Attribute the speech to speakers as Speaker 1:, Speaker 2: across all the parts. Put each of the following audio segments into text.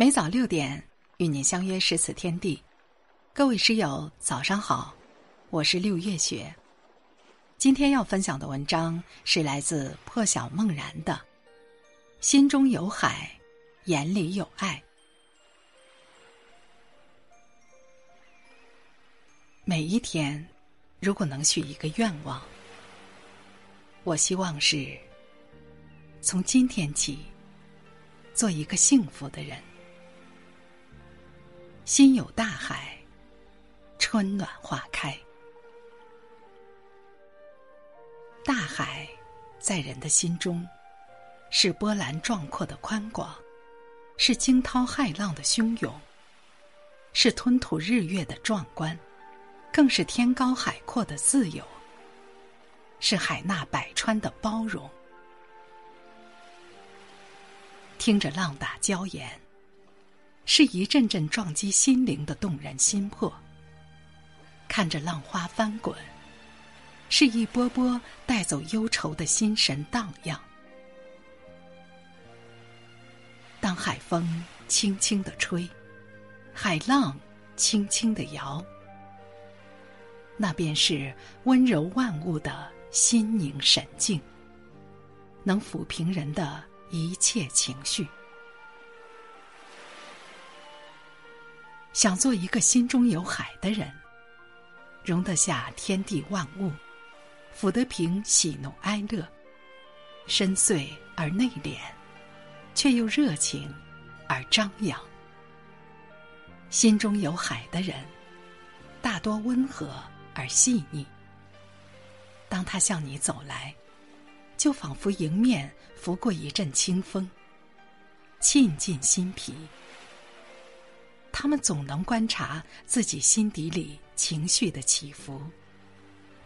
Speaker 1: 每早六点与您相约诗词天地，各位诗友早上好，我是六月雪。今天要分享的文章是来自破晓梦然的《心中有海，眼里有爱》。每一天，如果能许一个愿望，我希望是从今天起做一个幸福的人。心有大海，春暖花开。大海在人的心中，是波澜壮阔的宽广，是惊涛骇浪的汹涌，是吞吐日月的壮观，更是天高海阔的自由，是海纳百川的包容。听着浪打礁岩。是一阵阵撞击心灵的动人心魄。看着浪花翻滚，是一波波带走忧愁的心神荡漾。当海风轻轻的吹，海浪轻轻的摇，那便是温柔万物的心宁神静，能抚平人的一切情绪。想做一个心中有海的人，容得下天地万物，抚得平喜怒哀乐，深邃而内敛，却又热情而张扬。心中有海的人，大多温和而细腻。当他向你走来，就仿佛迎面拂过一阵清风，沁进心脾。他们总能观察自己心底里情绪的起伏，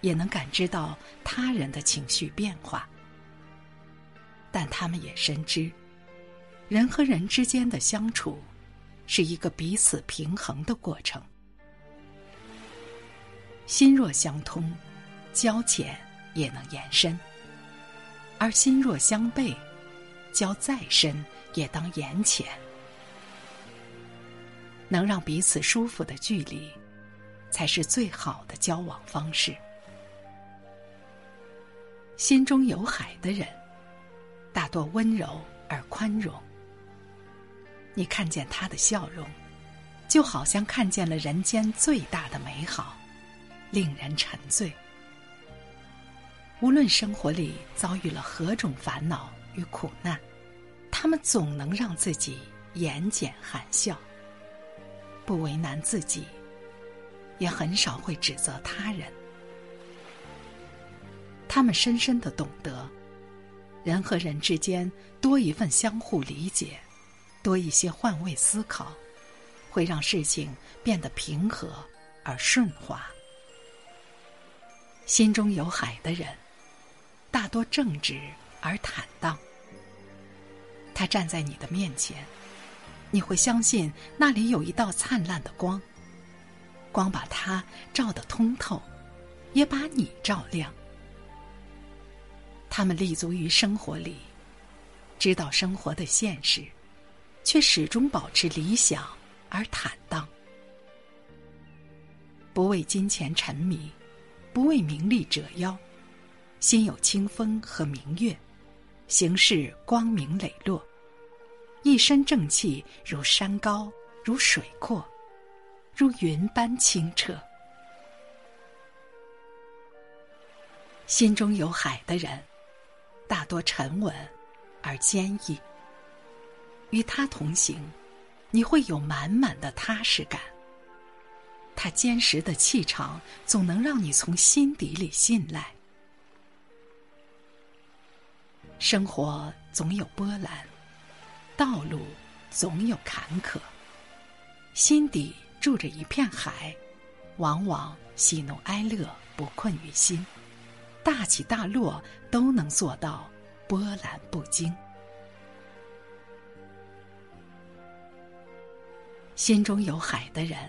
Speaker 1: 也能感知到他人的情绪变化。但他们也深知，人和人之间的相处，是一个彼此平衡的过程。心若相通，交浅也能延伸；而心若相背，交再深也当言浅。能让彼此舒服的距离，才是最好的交往方式。心中有海的人，大多温柔而宽容。你看见他的笑容，就好像看见了人间最大的美好，令人沉醉。无论生活里遭遇了何种烦恼与苦难，他们总能让自己眼睑含笑。不为难自己，也很少会指责他人。他们深深的懂得，人和人之间多一份相互理解，多一些换位思考，会让事情变得平和而顺滑。心中有海的人，大多正直而坦荡。他站在你的面前。你会相信那里有一道灿烂的光，光把它照得通透，也把你照亮。他们立足于生活里，知道生活的现实，却始终保持理想而坦荡，不为金钱沉迷，不为名利折腰，心有清风和明月，行事光明磊落。一身正气，如山高，如水阔，如云般清澈。心中有海的人，大多沉稳而坚毅。与他同行，你会有满满的踏实感。他坚实的气场，总能让你从心底里信赖。生活总有波澜。道路总有坎坷，心底住着一片海，往往喜怒哀乐不困于心，大起大落都能做到波澜不惊。心中有海的人，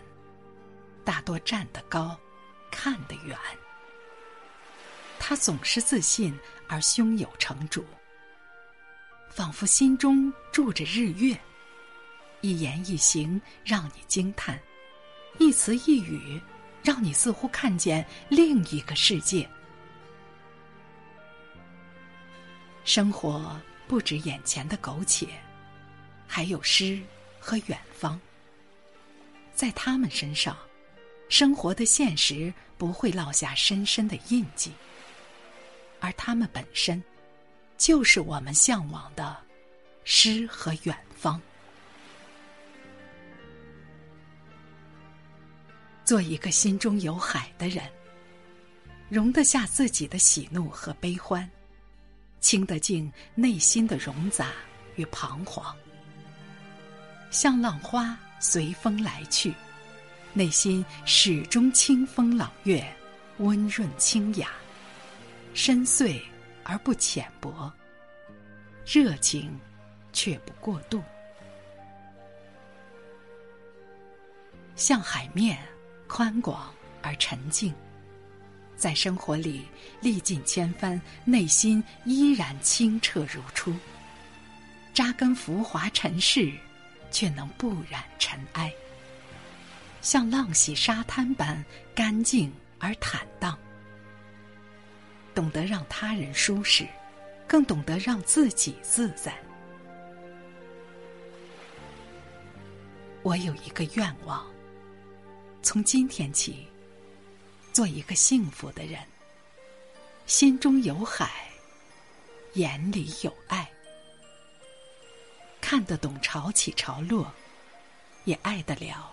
Speaker 1: 大多站得高，看得远。他总是自信而胸有成竹。仿佛心中住着日月，一言一行让你惊叹，一词一语让你似乎看见另一个世界。生活不止眼前的苟且，还有诗和远方。在他们身上，生活的现实不会落下深深的印记，而他们本身，就是我们向往的诗和远方。做一个心中有海的人，容得下自己的喜怒和悲欢。清得净内心的冗杂与彷徨，像浪花随风来去，内心始终清风朗月，温润清雅，深邃而不浅薄，热情却不过度，像海面宽广而沉静。在生活里历尽千帆，内心依然清澈如初。扎根浮华尘世，却能不染尘埃。像浪洗沙滩般干净而坦荡。懂得让他人舒适，更懂得让自己自在。我有一个愿望，从今天起。做一个幸福的人，心中有海，眼里有爱，看得懂潮起潮落，也爱得了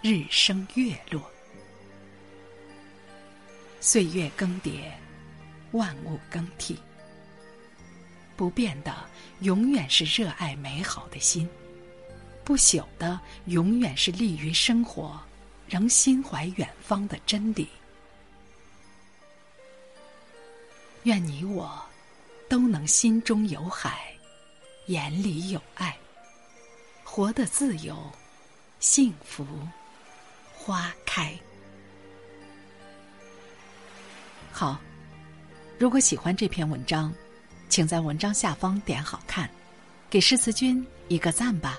Speaker 1: 日升月落。岁月更迭，万物更替，不变的永远是热爱美好的心，不朽的永远是利于生活，仍心怀远方的真理。愿你我都能心中有海，眼里有爱，活得自由、幸福、花开。好，如果喜欢这篇文章，请在文章下方点好看，给诗词君一个赞吧。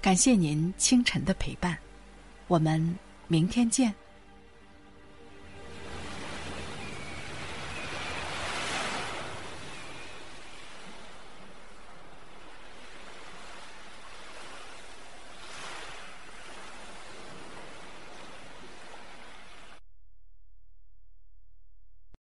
Speaker 1: 感谢您清晨的陪伴，我们明天见。